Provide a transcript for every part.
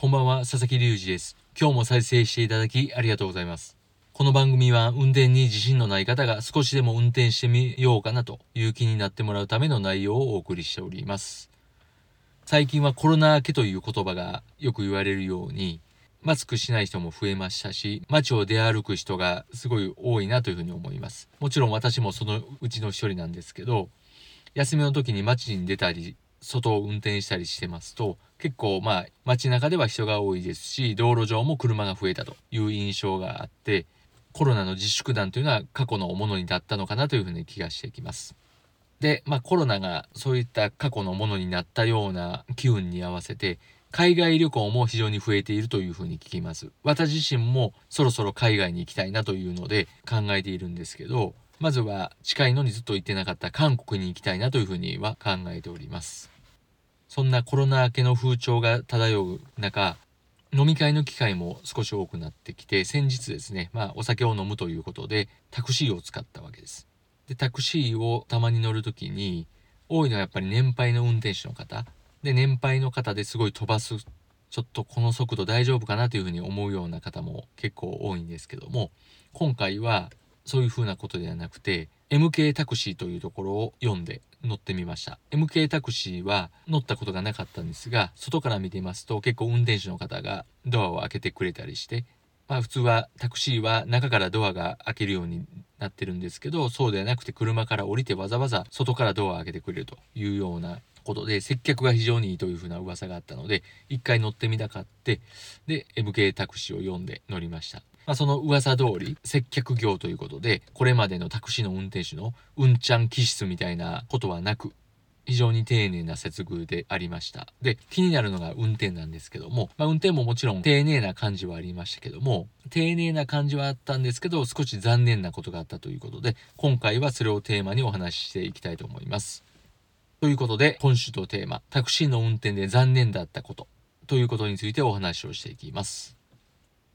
こんばんは、佐々木隆二です。今日も再生していただきありがとうございます。この番組は運転に自信のない方が少しでも運転してみようかなという気になってもらうための内容をお送りしております。最近はコロナ明けという言葉がよく言われるように、マスクしない人も増えましたし、街を出歩く人がすごい多いなというふうに思います。もちろん私もそのうちの一人なんですけど、休みの時に街に出たり外を運転したりしてますと結構まあ街中では人が多いですし道路上も車が増えたという印象があってコロナの自粛団というのは過去のものになったのかなというふうに気がしてきます。でまあコロナがそういった過去のものになったような機運に合わせて海外旅行も非常に増えているというふうに聞きます。私自身もそろそろ海外に行きたいなというので考えているんですけどまずは近いのにずっと行ってなかった韓国に行きたいなというふうには考えております。そんなコロナ明けの風潮が漂う中、飲み会の機会も少し多くなってきて、先日ですね、まあお酒を飲むということでタクシーを使ったわけです。で、タクシーをたまに乗るときに、多いのはやっぱり年配の運転手の方。で、年配の方ですごい飛ばす、ちょっとこの速度大丈夫かなというふうに思うような方も結構多いんですけども、今回はそういうふうなことではなくて MK タクシーというところを読んで乗ってみました。MK タクシーは乗ったことがなかったんですが外から見ていますと結構運転手の方がドアを開けてくれたりしてまあ普通はタクシーは中からドアが開けるようになってるんですけどそうではなくて車から降りてわざわざ外からドアを開けてくれるというようなことで接客が非常にいいというふうな噂があったので一回乗ってみたかってで MK タクシーを読んで乗りました。まあ、その噂通り接客業ということでこれまでのタクシーの運転手のうんちゃん気質みたいなことはなく非常に丁寧な接遇でありました。で気になるのが運転なんですけども、まあ、運転ももちろん丁寧な感じはありましたけども丁寧な感じはあったんですけど少し残念なことがあったということで今回はそれをテーマにお話ししていきたいと思います。ということで今週のテーマタクシーの運転で残念だったことということについてお話をしていきます。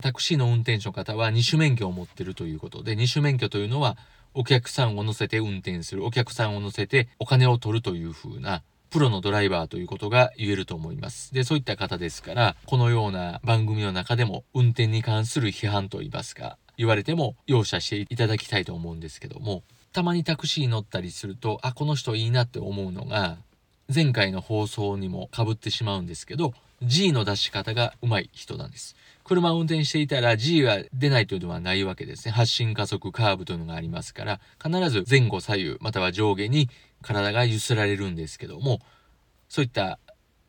タクシーの運転手の方は二種免許を持ってるということで、二種免許というのはお客さんを乗せて運転する、お客さんを乗せてお金を取るという風なプロのドライバーということが言えると思います。で、そういった方ですから、このような番組の中でも運転に関する批判といいますか、言われても容赦していただきたいと思うんですけども、たまにタクシー乗ったりすると、あ、この人いいなって思うのが、前回の放送にも被ってしまうんですけど、G の出し方が上手い人なんです。車を運転していたら G が出ないというのはないわけですね。発進加速カーブというのがありますから、必ず前後左右または上下に体が揺すられるんですけども、そういった、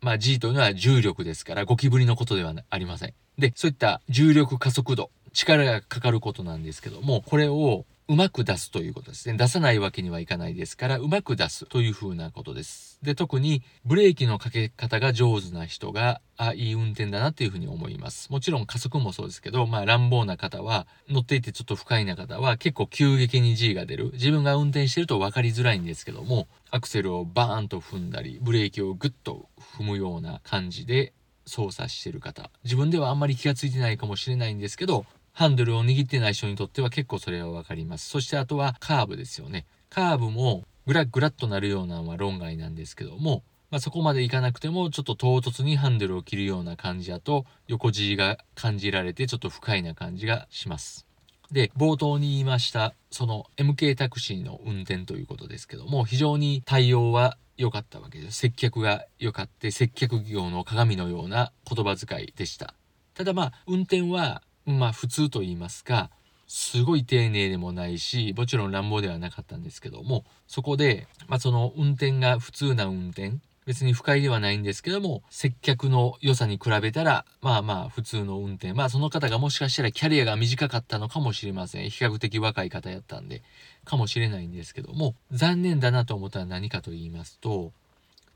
まあ G というのは重力ですからゴキブリのことではありません。で、そういった重力加速度、力がかかることなんですけども、これをうまく出すということですね。出さないわけにはいかないですから、うまく出すというふうなことです。で、特にブレーキのかけ方が上手な人が、あ、いい運転だなっていうふうに思います。もちろん加速もそうですけど、まあ乱暴な方は、乗っていてちょっと不快な方は結構急激に G が出る。自分が運転してると分かりづらいんですけども、アクセルをバーンと踏んだり、ブレーキをグッと踏むような感じで操作してる方。自分ではあんまり気がついてないかもしれないんですけど、ハンドルを握ってない人にとっては結構それはわかります。そしてあとはカーブですよね。カーブもグラッグラッとなるようなのは論外なんですけども、まあ、そこまでいかなくてもちょっと唐突にハンドルを切るような感じだと横 G が感じられてちょっと不快な感じがします。で、冒頭に言いました、その MK タクシーの運転ということですけども、非常に対応は良かったわけです。接客が良かって、接客業の鏡のような言葉遣いでした。ただまあ、運転はまあ普通と言いますか、すごい丁寧でもないし、もちろん乱暴ではなかったんですけども、そこで、まあその運転が普通な運転、別に不快ではないんですけども、接客の良さに比べたら、まあまあ普通の運転。まあその方がもしかしたらキャリアが短かったのかもしれません。比較的若い方やったんで、かもしれないんですけども、残念だなと思ったら何かと言いますと、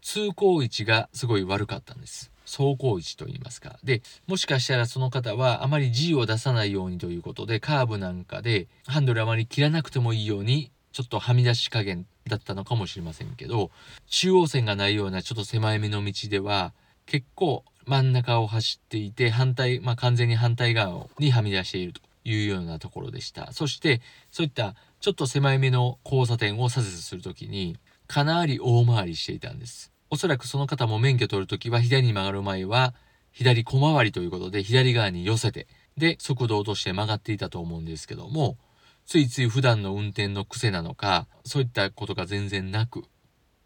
通行位置がすごい悪かったんです。走行位置と言いますか。で、もしかしたらその方はあまり G を出さないようにということで、カーブなんかでハンドルあまり切らなくてもいいように、ちょっとはみ出し加減だったのかもしれませんけど、中央線がないようなちょっと狭い目の道では、結構真ん中を走っていて、反対、まあ完全に反対側にはみ出しているというようなところでした。そして、そういったちょっと狭い目の交差点を左折するときに、かなり大回りしていたんです。おそらくその方も免許取るときは左に曲がる前は左小回りということで左側に寄せてで速度を落として曲がっていたと思うんですけどもついつい普段の運転の癖なのかそういったことが全然なく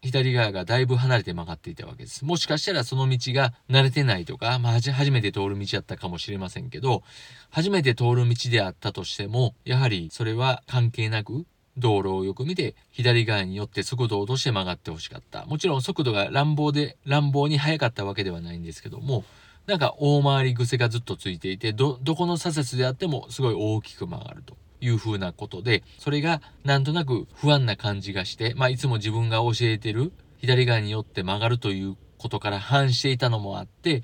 左側がだいぶ離れて曲がっていたわけです。もしかしたらその道が慣れてないとか、まあ、初めて通る道だったかもしれませんけど、初めて通る道であったとしても、やはりそれは関係なく、道路をよく見て、左側によって速度を落として曲がってほしかった。もちろん速度が乱暴で、乱暴に速かったわけではないんですけども、なんか大回り癖がずっとついていて、ど、どこの左折であってもすごい大きく曲がると。いう風なことで、それがなんとなく不安な感じがして、まあいつも自分が教えてる左側によって曲がるということから反していたのもあって、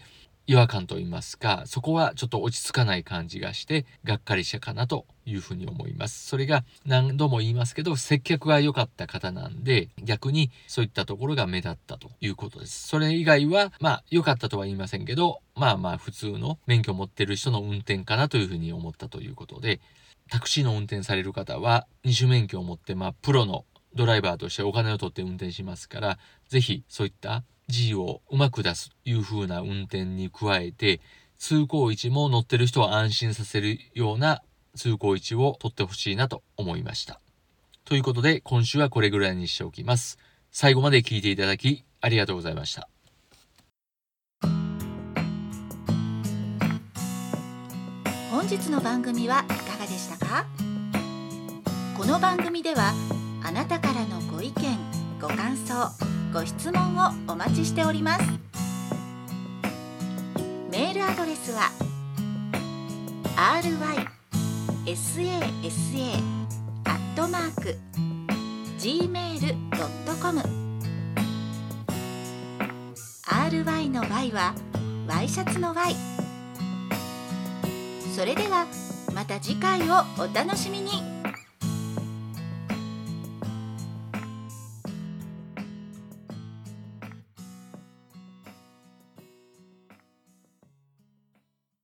違和感と言いますか、そこはちょっと落ち着かない感じがして、がっかりしたかなというふうに思います。それが何度も言いますけど、接客が良かった方なんで、逆にそういったところが目立ったということです。それ以外は、まあ良かったとは言いませんけど、まあまあ普通の免許を持ってる人の運転かなというふうに思ったということで、タクシーの運転される方は二種免許を持って、まあプロのドライバーとしてお金を取って運転しますから、ぜひそういった G をうまく出すという風な運転に加えて、通行位置も乗ってる人を安心させるような通行位置を取ってほしいなと思いました。ということで、今週はこれぐらいにしておきます。最後まで聞いていただき、ありがとうございました。本日の番組はいかがでしたか？この番組ではあなたからのご意見ご感想ご質問をお待ちしております。メールアドレスは rysasa.gmail.com ry の y はワイシャツの y それではまた次回をお楽しみに。